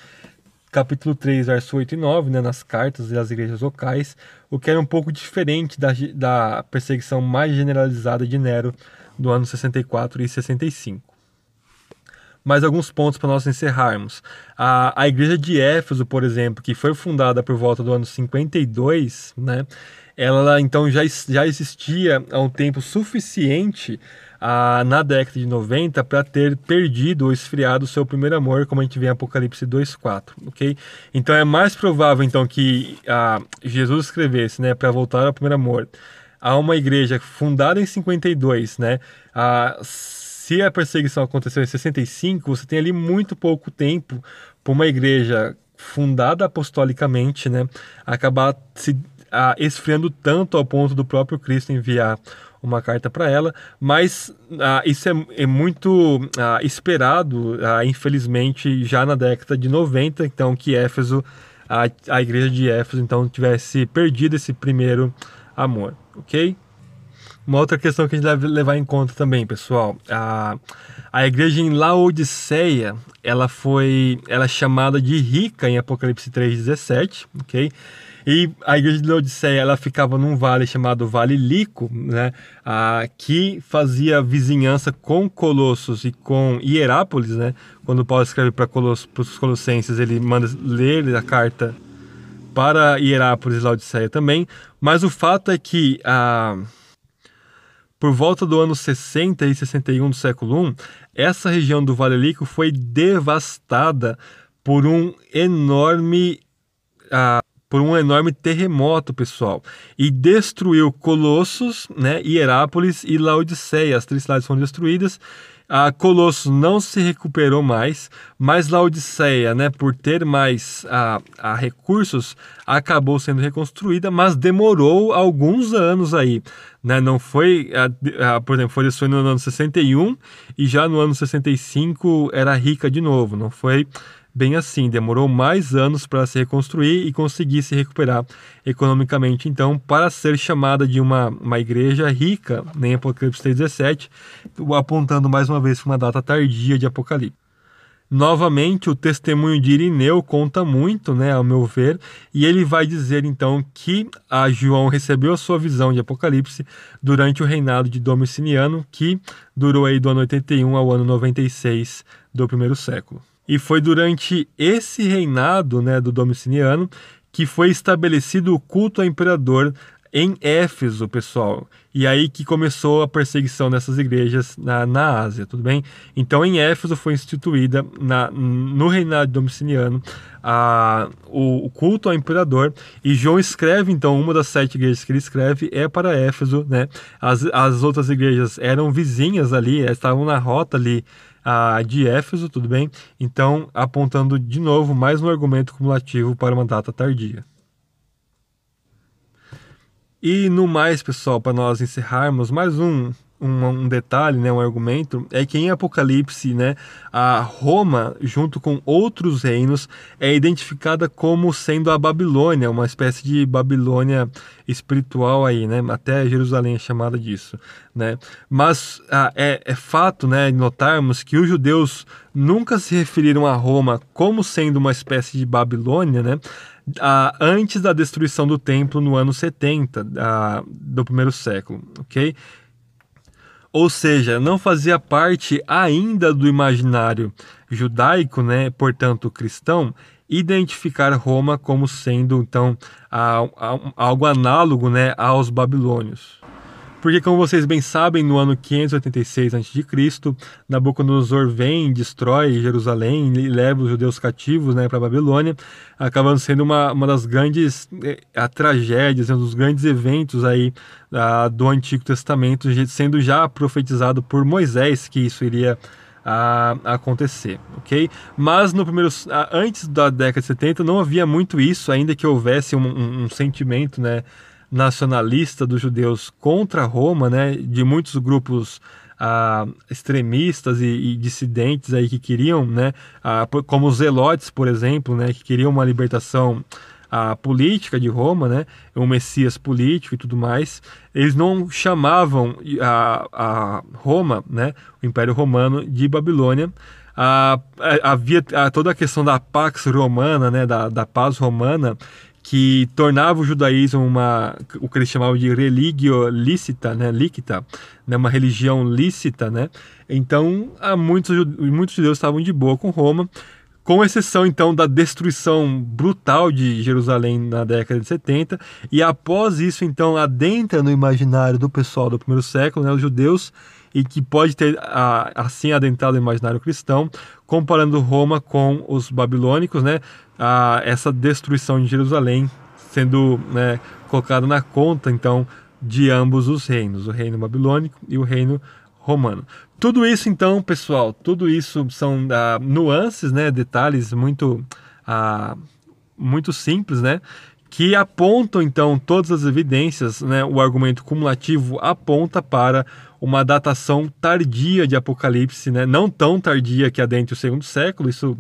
capítulo 3, verso 8 e 9, né, nas cartas das igrejas locais, o que era um pouco diferente da, da perseguição mais generalizada de Nero do ano 64 e 65 mais alguns pontos para nós encerrarmos. A, a igreja de Éfeso, por exemplo, que foi fundada por volta do ano 52, né? Ela então já, já existia há um tempo suficiente ah, na década de 90 para ter perdido ou esfriado o seu primeiro amor, como a gente vê em Apocalipse 2:4, ok? Então é mais provável então que ah, Jesus escrevesse, né, para voltar ao primeiro amor, a uma igreja fundada em 52, né? Se a perseguição aconteceu em 65, você tem ali muito pouco tempo para uma igreja fundada apostolicamente, né, acabar se a, esfriando tanto ao ponto do próprio Cristo enviar uma carta para ela, mas ah, isso é, é muito ah, esperado, ah, infelizmente, já na década de 90, então que Éfeso, a, a igreja de Éfeso, então tivesse perdido esse primeiro amor, ok? Uma outra questão que a gente deve levar em conta também, pessoal, a, a igreja em Laodiceia, ela foi, ela é chamada de rica em Apocalipse 3:17, ok? E a igreja de Laodiceia, ela ficava num vale chamado Vale Lico, né? A, que fazia vizinhança com Colossos e com Hierápolis, né? Quando Paulo escreve para os Colossenses, ele manda ler a carta para Hierápolis e Laodiceia também. Mas o fato é que a por volta do ano 60 e 61 do século I, essa região do Vale Líquido foi devastada por um enorme uh, por um enorme terremoto, pessoal, e destruiu Colossos, né, Hierápolis e Laodiceia. As três cidades foram destruídas a Colossos não se recuperou mais, mas Laodiceia, né, por ter mais a, a recursos, acabou sendo reconstruída, mas demorou alguns anos aí. Né? Não foi, a, a, por exemplo, foi destruída no ano 61 e já no ano 65 era rica de novo. Não foi bem assim, demorou mais anos para se reconstruir e conseguir se recuperar economicamente. Então, para ser chamada de uma, uma igreja rica, nem Apocalipse 3,17, apontando mais uma vez para uma data tardia de Apocalipse. Novamente, o testemunho de Irineu conta muito, né, ao meu ver, e ele vai dizer então que a João recebeu a sua visão de Apocalipse durante o reinado de Domiciliano, que durou aí do ano 81 ao ano 96 do primeiro século. E foi durante esse reinado né, do Domiciliano que foi estabelecido o culto ao imperador em Éfeso, pessoal. E aí que começou a perseguição dessas igrejas na, na Ásia, tudo bem? Então, em Éfeso foi instituída na, no reinado Domiciliano a, o, o, culto ao imperador. E João escreve, então, uma das sete igrejas que ele escreve é para Éfeso, né? As, as outras igrejas eram vizinhas ali, estavam na rota ali a de Éfeso, tudo bem? Então, apontando de novo mais um argumento cumulativo para uma data tardia. E no mais, pessoal, para nós encerrarmos, mais um, um, um, detalhe, né, um argumento, é que em Apocalipse, né, a Roma, junto com outros reinos, é identificada como sendo a Babilônia, uma espécie de Babilônia espiritual aí, né, até Jerusalém é chamada disso, né. Mas ah, é, é fato, né, notarmos que os judeus nunca se referiram a Roma como sendo uma espécie de Babilônia, né, antes da destruição do templo no ano 70 ah, do primeiro século, ok? Ou seja, não fazia parte ainda do imaginário judaico, né, portanto cristão, identificar Roma como sendo então algo análogo né, aos babilônios. Porque, como vocês bem sabem, no ano 586 a.C., Nabucodonosor vem, destrói Jerusalém e leva os judeus cativos né, para a Babilônia, acabando sendo uma, uma das grandes eh, a tragédias, um dos grandes eventos aí a, do Antigo Testamento, sendo já profetizado por Moisés que isso iria a, acontecer, ok? Mas no primeiro, antes da década de 70 não havia muito isso, ainda que houvesse um, um, um sentimento, né? Nacionalista dos judeus contra Roma, né, de muitos grupos ah, extremistas e, e, dissidentes aí que queriam, né, ah, como os zelotes, por exemplo, né, que queriam uma libertação a política de Roma, né, um Messias político e tudo mais, eles não chamavam a, a Roma, né, o Império Romano, de Babilônia. Ah, havia toda a questão da Pax Romana, né, da, da paz romana, que tornava o judaísmo uma o que eles chamavam de religio lícita, né, lícita, né, uma religião lícita, né? Então, há muitos muitos judeus estavam de boa com Roma, com exceção então da destruição brutal de Jerusalém na década de 70, e após isso então adentra no imaginário do pessoal do primeiro século, né, os judeus e que pode ter assim adentrado no imaginário cristão, comparando Roma com os babilônicos, né? A, essa destruição de Jerusalém sendo né, colocada na conta, então, de ambos os reinos, o reino babilônico e o reino romano. Tudo isso, então, pessoal, tudo isso são ah, nuances, né, detalhes muito, ah, muito simples, né, que apontam, então, todas as evidências, né, o argumento cumulativo aponta para uma datação tardia de Apocalipse, né? não tão tardia que adentre o segundo século, isso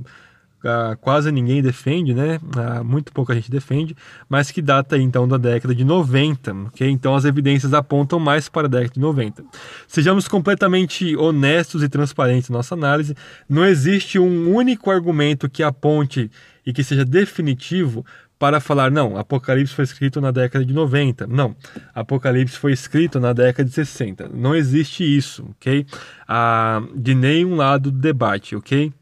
ah, quase ninguém defende, né? Ah, muito pouca gente defende, mas que data então da década de 90, ok? Então as evidências apontam mais para a década de 90. Sejamos completamente honestos e transparentes na nossa análise, não existe um único argumento que aponte e que seja definitivo para falar, não, Apocalipse foi escrito na década de 90. Não, Apocalipse foi escrito na década de 60. Não existe isso, ok? Ah, de nenhum lado do debate, ok?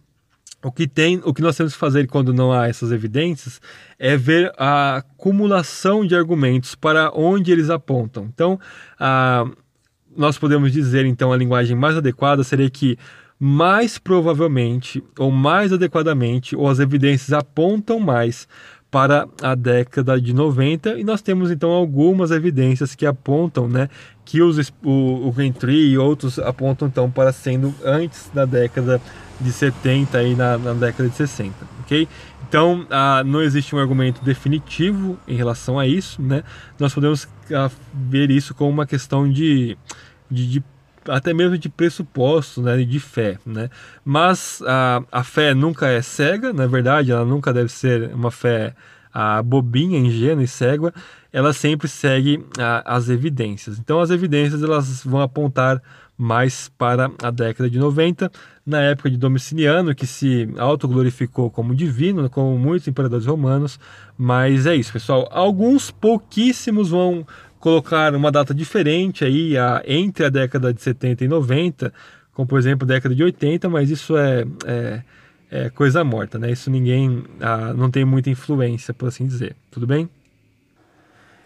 O que, tem, o que nós temos que fazer quando não há essas evidências é ver a acumulação de argumentos para onde eles apontam. Então, ah, nós podemos dizer, então, a linguagem mais adequada seria que mais provavelmente ou mais adequadamente, ou as evidências apontam mais para a década de 90 e nós temos então algumas evidências que apontam, né, que os, o, o Venturi e outros apontam então para sendo antes da década de 70 e na, na década de 60, ok? Então ah, não existe um argumento definitivo em relação a isso, né? Nós podemos ah, ver isso como uma questão de, de, de até mesmo de pressuposto, né, de fé, né? Mas a, a fé nunca é cega, na verdade, ela nunca deve ser uma fé a bobinha, ingênua e cega, ela sempre segue a, as evidências. Então as evidências elas vão apontar mais para a década de 90, na época de Domiciliano, que se autoglorificou como divino, como muitos imperadores romanos, mas é isso, pessoal. Alguns pouquíssimos vão colocar uma data diferente aí a, entre a década de 70 e 90, como por exemplo a década de 80, mas isso é, é, é coisa morta, né? Isso ninguém ah, não tem muita influência, por assim dizer. Tudo bem?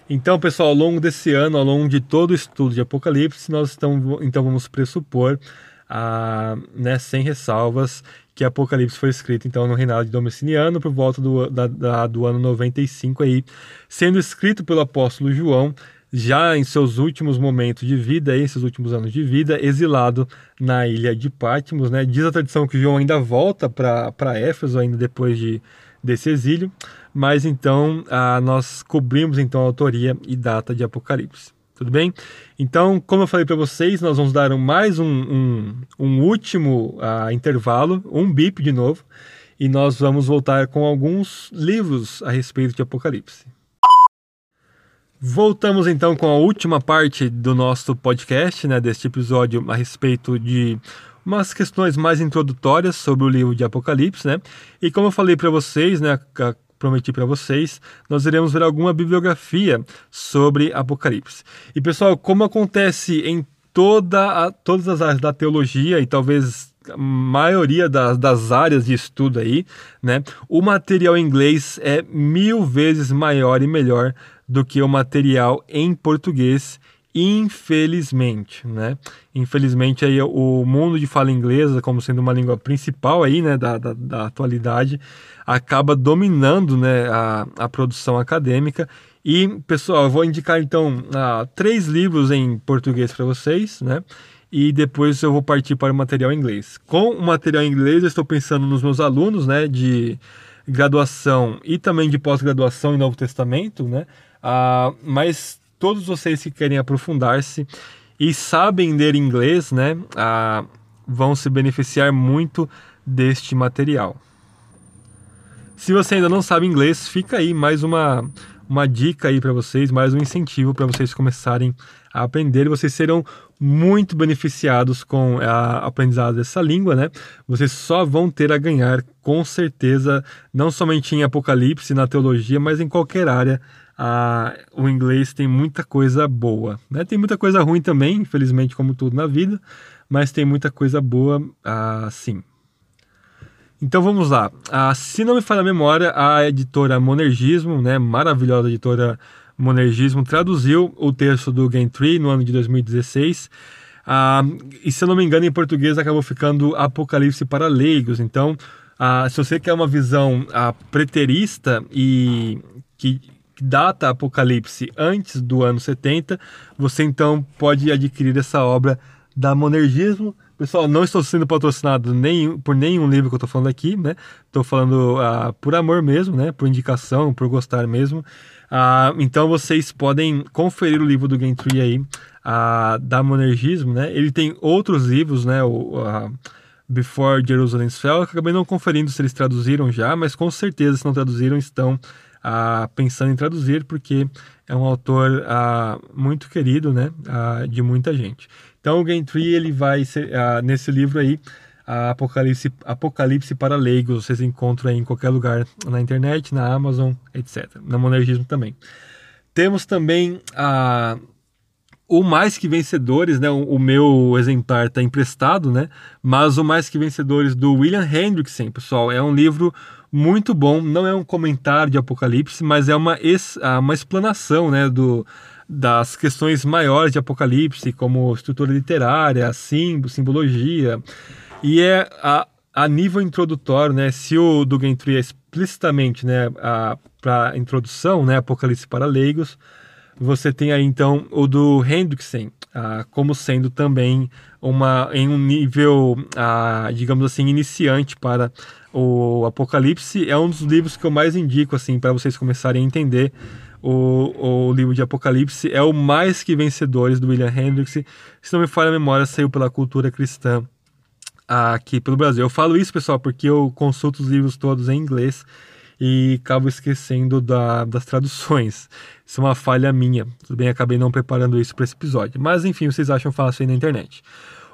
Então, pessoal, ao longo desse ano, ao longo de todo o estudo de Apocalipse, nós estamos, então vamos pressupor, ah, né, sem ressalvas, que Apocalipse foi escrito então no reinado de Domiciano por volta do, da, da, do ano 95 aí, sendo escrito pelo apóstolo João já em seus últimos momentos de vida, em seus últimos anos de vida, exilado na ilha de Patmos, né? Diz a tradição que João ainda volta para Éfeso ainda depois de, desse exílio, mas então ah, nós cobrimos então a autoria e data de Apocalipse. Tudo bem? Então, como eu falei para vocês, nós vamos dar mais um, um, um último uh, intervalo, um bip de novo, e nós vamos voltar com alguns livros a respeito de Apocalipse. Voltamos então com a última parte do nosso podcast, né, deste episódio a respeito de umas questões mais introdutórias sobre o livro de Apocalipse, né? E como eu falei para vocês, né, prometi para vocês, nós iremos ver alguma bibliografia sobre Apocalipse. E pessoal, como acontece em toda a, todas as áreas da teologia e talvez a maioria das, das áreas de estudo aí, né, o material em inglês é mil vezes maior e melhor do que o material em português infelizmente, né? Infelizmente aí o mundo de fala inglesa, como sendo uma língua principal aí, né, da, da, da atualidade, acaba dominando, né, a, a produção acadêmica. E pessoal, eu vou indicar então uh, três livros em português para vocês, né? E depois eu vou partir para o material em inglês. Com o material em inglês, eu estou pensando nos meus alunos, né, de graduação e também de pós-graduação em Novo Testamento, né? Uh, mas todos vocês que querem aprofundar-se e sabem ler inglês, né, ah, vão se beneficiar muito deste material. Se você ainda não sabe inglês, fica aí mais uma, uma dica aí para vocês, mais um incentivo para vocês começarem a aprender. Vocês serão muito beneficiados com a aprendizado dessa língua, né? Vocês só vão ter a ganhar, com certeza, não somente em Apocalipse, na teologia, mas em qualquer área ah, o inglês tem muita coisa boa. Né? Tem muita coisa ruim também, infelizmente, como tudo na vida, mas tem muita coisa boa, ah, sim. Então vamos lá. Ah, se não me falha a memória, a editora Monergismo, né, maravilhosa editora Monergismo, traduziu o texto do Tree no ano de 2016. Ah, e se eu não me engano, em português acabou ficando Apocalipse para Leigos. Então, ah, se você quer uma visão ah, preterista e que data Apocalipse antes do ano 70, você então pode adquirir essa obra da Monergismo. Pessoal, não estou sendo patrocinado nem, por nenhum livro que eu estou falando aqui, né? Estou falando uh, por amor mesmo, né? Por indicação, por gostar mesmo. Uh, então vocês podem conferir o livro do Gentry aí, uh, da Monergismo, né? Ele tem outros livros, né? O, Before Jerusalem's Fell, eu acabei não conferindo se eles traduziram já, mas com certeza se não traduziram estão ah, pensando em traduzir, porque é um autor ah, muito querido, né, ah, de muita gente. Então, o Gentry, ele vai ser, ah, nesse livro aí, Apocalipse, Apocalipse para Leigos, vocês encontram em qualquer lugar na internet, na Amazon, etc. Na Monergismo também. Temos também a o Mais Que Vencedores, né? O, o meu exemplar está emprestado, né? Mas o Mais Que Vencedores do William Hendrickson, pessoal, é um livro muito bom. Não é um comentário de Apocalipse, mas é uma, ex, uma explanação né, do, das questões maiores de Apocalipse, como estrutura literária, simbologia. E é a, a nível introdutório, né, se o do Gentry é explicitamente né, para introdução, né, Apocalipse para leigos, você tem aí então o do Hendrickson, ah, como sendo também uma em um nível, ah, digamos assim, iniciante para o Apocalipse. É um dos livros que eu mais indico assim para vocês começarem a entender o, o livro de Apocalipse. É o Mais Que Vencedores do William Hendricks. Se não me falha a memória, saiu pela Cultura Cristã aqui pelo Brasil. Eu falo isso, pessoal, porque eu consulto os livros todos em inglês e acabo esquecendo da, das traduções. Isso é uma falha minha. Tudo bem, acabei não preparando isso para esse episódio. Mas enfim, vocês acham fácil aí na internet.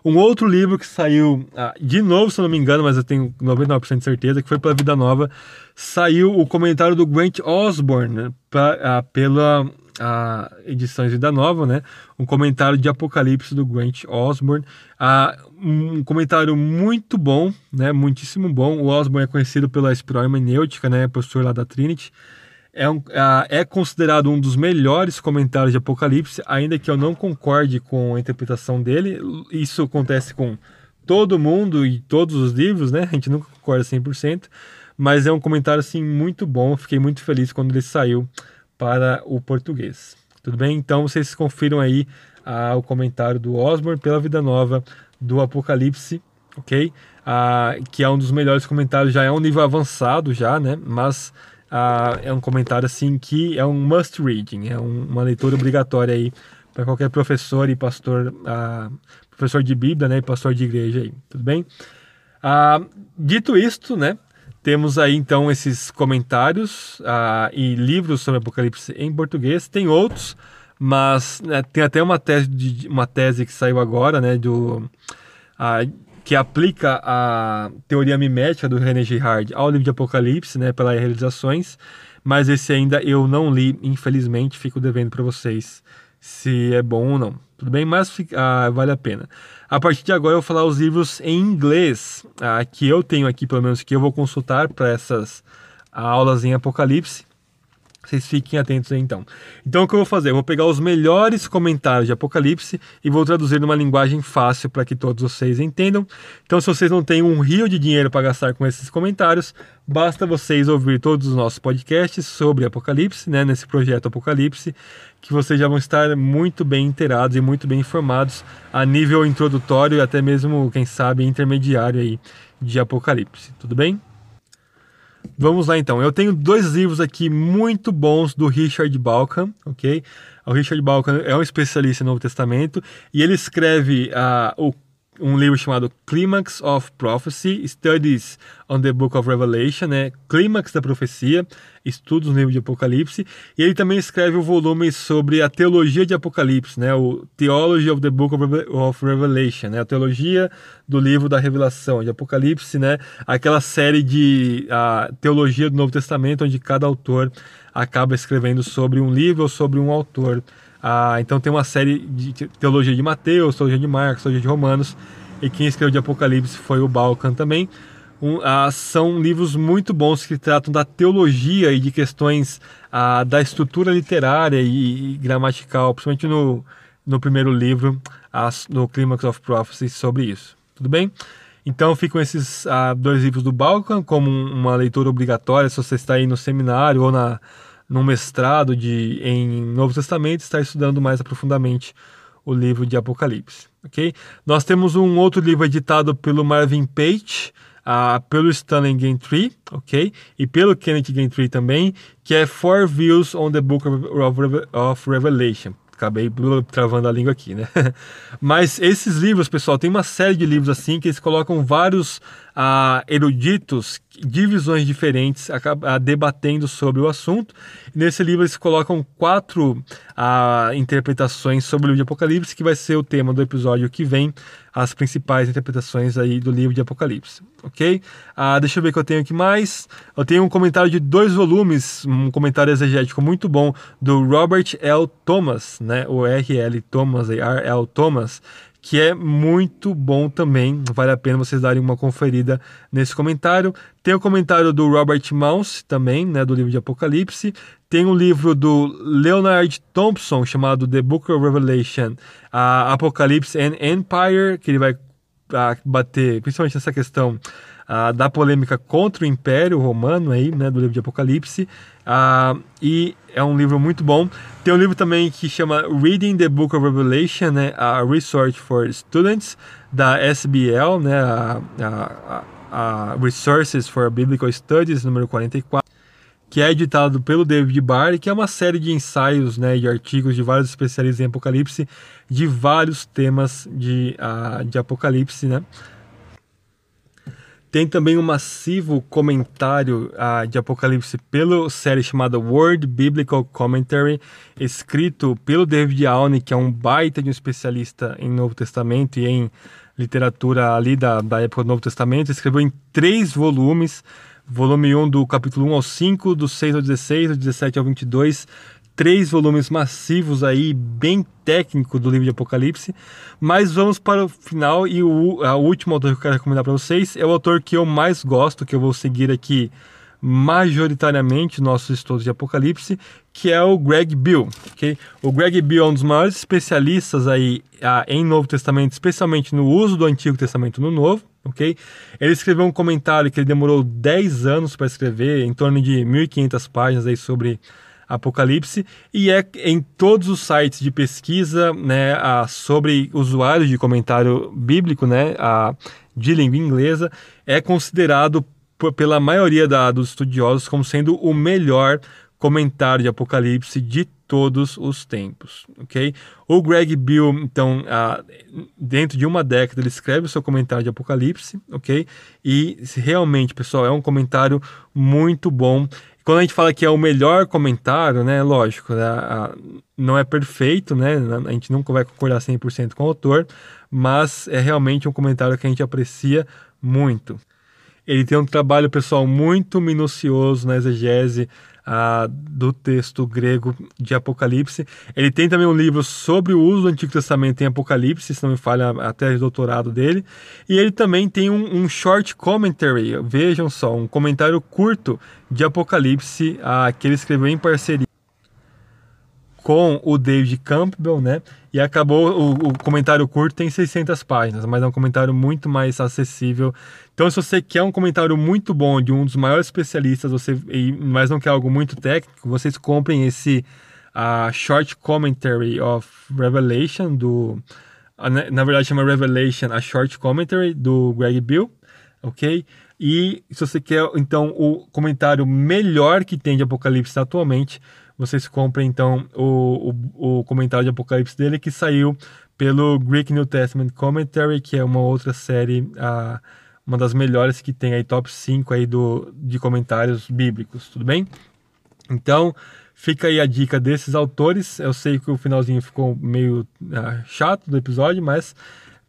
Um outro livro que saiu, ah, de novo, se eu não me engano, mas eu tenho 99% de certeza, que foi pela Vida Nova, saiu o comentário do Grant Osborne pra, ah, pela a edições Vida Nova, né? Um comentário de Apocalipse do Grant Osborne. Ah, um comentário muito bom, né? Muitíssimo bom. O Osborne é conhecido pela espiral hermenêutica, né? Professor lá da Trinity. é, um, é considerado um dos melhores comentários de Apocalipse, ainda que eu não concorde com a interpretação dele. Isso acontece com todo mundo e todos os livros, né? A gente nunca concorda 100%, mas é um comentário assim muito bom. Fiquei muito feliz quando ele saiu para o português. Tudo bem? Então vocês confiram aí ah, o comentário do Osborne pela Vida Nova do Apocalipse, ok? Ah, que é um dos melhores comentários, já é um nível avançado já, né? Mas ah, é um comentário assim que é um must reading, é um, uma leitura obrigatória aí para qualquer professor e pastor, ah, professor de Bíblia, né, e pastor de igreja aí, tudo bem? Ah, dito isto, né, temos aí então esses comentários ah, e livros sobre Apocalipse em português. Tem outros, mas né, tem até uma tese, de, uma tese que saiu agora, né, do ah, que aplica a teoria mimética do René Girard ao livro de Apocalipse, né, pelas realizações, mas esse ainda eu não li, infelizmente, fico devendo para vocês se é bom ou não. Tudo bem, mas ah, vale a pena. A partir de agora eu vou falar os livros em inglês ah, que eu tenho aqui, pelo menos que eu vou consultar para essas aulas em Apocalipse. Vocês fiquem atentos aí então. Então o que eu vou fazer? Eu vou pegar os melhores comentários de Apocalipse e vou traduzir numa linguagem fácil para que todos vocês entendam. Então, se vocês não têm um rio de dinheiro para gastar com esses comentários, basta vocês ouvir todos os nossos podcasts sobre Apocalipse, né, nesse projeto Apocalipse, que vocês já vão estar muito bem inteirados e muito bem informados a nível introdutório e até mesmo, quem sabe, intermediário aí de Apocalipse. Tudo bem? Vamos lá então. Eu tenho dois livros aqui muito bons do Richard Balkan, ok? O Richard Balkan é um especialista no Novo Testamento e ele escreve uh, o um livro chamado Climax of Prophecy, Studies on the Book of Revelation, né? Clímax da Profecia, Estudos no Livro de Apocalipse, e ele também escreve o um volume sobre a teologia de Apocalipse, né? O Theology of the Book of Revelation, né? A teologia do livro da Revelação de Apocalipse, né? Aquela série de a teologia do Novo Testamento onde cada autor acaba escrevendo sobre um livro ou sobre um autor ah, então tem uma série de teologia de Mateus, teologia de Marcos, teologia de Romanos, e quem escreveu de Apocalipse foi o Balkan também. Um, ah, são livros muito bons que tratam da teologia e de questões ah, da estrutura literária e, e, gramatical, principalmente no, no primeiro livro, no Climax of Prophecy, sobre isso. Tudo bem? Então ficam esses ah, dois livros do Balkan como uma leitura obrigatória se você está aí no seminário ou na num mestrado de, em Novo Testamento, está estudando mais aprofundadamente o livro de Apocalipse. ok? Nós temos um outro livro editado pelo Marvin Page, uh, pelo Stanley Gantry, ok? E pelo Kenneth Gantry também, que é Four Views on the Book of Revelation acabei travando a língua aqui, né? <laughs> Mas esses livros, pessoal, tem uma série de livros assim que eles colocam vários ah, eruditos de visões diferentes ah, debatendo sobre o assunto. Nesse livro eles colocam quatro ah, interpretações sobre o livro de Apocalipse, que vai ser o tema do episódio que vem, as principais interpretações aí do livro de Apocalipse, ok? Ah, deixa eu ver o que eu tenho aqui mais. Eu tenho um comentário de dois volumes, um comentário exegético muito bom do Robert L. Thomas, né? O R.L. Thomas, R.L. Thomas, que é muito bom também. Vale a pena vocês darem uma conferida nesse comentário. Tem o comentário do Robert Mouse também, né, do livro de Apocalipse. Tem um livro do Leonard Thompson chamado The Book of Revelation, uh, Apocalypse and Empire, que ele vai uh, bater principalmente nessa questão uh, da polêmica contra o Império Romano aí, né, do livro de Apocalipse. Uh, e é um livro muito bom. Tem um livro também que chama Reading the Book of Revelation, né, a Research for Students da SBL, né, a, a, a Resources for Biblical Studies, número 44 que é editado pelo David Barr, que é uma série de ensaios, né, de artigos de vários especialistas em Apocalipse, de vários temas de, uh, de Apocalipse, né. Tem também um massivo comentário uh, de Apocalipse pela série chamada World Biblical Commentary, escrito pelo David Alney, que é um baita de um especialista em Novo Testamento e em literatura ali da, da época do Novo Testamento. Escreveu em três volumes, volume 1 do capítulo 1 ao 5, do 6 ao 16, do 17 ao 22, três volumes massivos aí, bem técnico do livro de Apocalipse. Mas vamos para o final e o a último autor que eu quero recomendar para vocês é o autor que eu mais gosto, que eu vou seguir aqui majoritariamente nossos estudos de Apocalipse, que é o Greg Bill, ok? O Greg Bill é um dos maiores especialistas aí ah, em Novo Testamento, especialmente no uso do Antigo Testamento no Novo, ok? Ele escreveu um comentário que ele demorou 10 anos para escrever, em torno de 1.500 páginas aí sobre Apocalipse, e é em todos os sites de pesquisa né, a, sobre usuários de comentário bíblico né, a, de língua inglesa, é considerado pela maioria da, dos estudiosos como sendo o melhor comentário de Apocalipse de todos os tempos, ok? O Greg Bill, então, dentro de uma década, ele escreve o seu comentário de Apocalipse, ok? E realmente, pessoal, é um comentário muito bom. Quando a gente fala que é o melhor comentário, né, lógico, né, não é perfeito, né, a gente nunca vai concordar 100% com o autor, mas é realmente um comentário que a gente aprecia muito. Ele tem um trabalho pessoal muito minucioso na exegese ah, do texto grego de Apocalipse. Ele tem também um livro sobre o uso do Antigo Testamento em Apocalipse, se não me falha a tese de doutorado dele. E ele também tem um, um short commentary, vejam só, um comentário curto de Apocalipse ah, que ele escreveu em parceria com o David Campbell, né? E acabou, o, o, comentário curto tem 600 páginas, mas é um comentário muito mais acessível. Então, se você quer um comentário muito bom de um dos maiores especialistas, você, mas não quer algo muito técnico, vocês comprem esse uh, Short Commentary of Revelation, do, uh, na verdade chama Revelation, a Short Commentary, do Greg Bill, ok? E se você quer, então, o comentário melhor que tem de Apocalipse atualmente, vocês comprem então o, o, o, comentário de Apocalipse dele que saiu pelo Greek New Testament Commentary, que é uma outra série, a, uma das melhores que tem aí, top 5 aí do, de comentários bíblicos, tudo bem? Então, fica aí a dica desses autores. Eu sei que o finalzinho ficou meio uh, chato do episódio, mas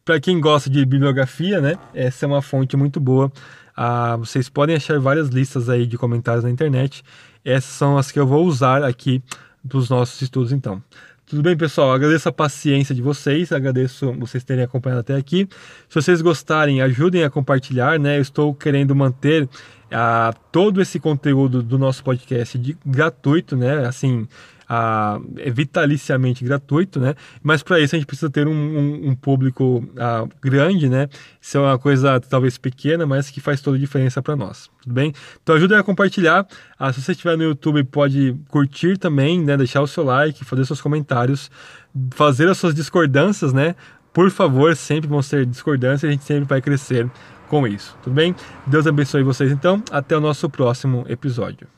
para quem gosta de bibliografia, né, essa é uma fonte muito boa. Uh, vocês podem achar várias listas aí de comentários na internet essas são as que eu vou usar aqui dos nossos estudos, então. Tudo bem, pessoal? Agradeço a paciência de vocês, agradeço vocês terem acompanhado até aqui. Se vocês gostarem, ajudem a compartilhar, né? Eu estou querendo manter uh, todo esse conteúdo do nosso podcast de, gratuito, né? Assim, é vitaliciamente gratuito, né? Mas para isso a gente precisa ter um, um, um público ah, grande, né? Isso é uma coisa talvez pequena, mas que faz toda a diferença para nós, tudo bem? Então ajuda a compartilhar. Ah, se você estiver no YouTube, pode curtir também, né? Deixar o seu like, fazer seus comentários, fazer as suas discordâncias, né? Por favor, sempre vão ser discordâncias, a gente sempre vai crescer com isso, tudo bem? Deus abençoe vocês então. Até o nosso próximo episódio.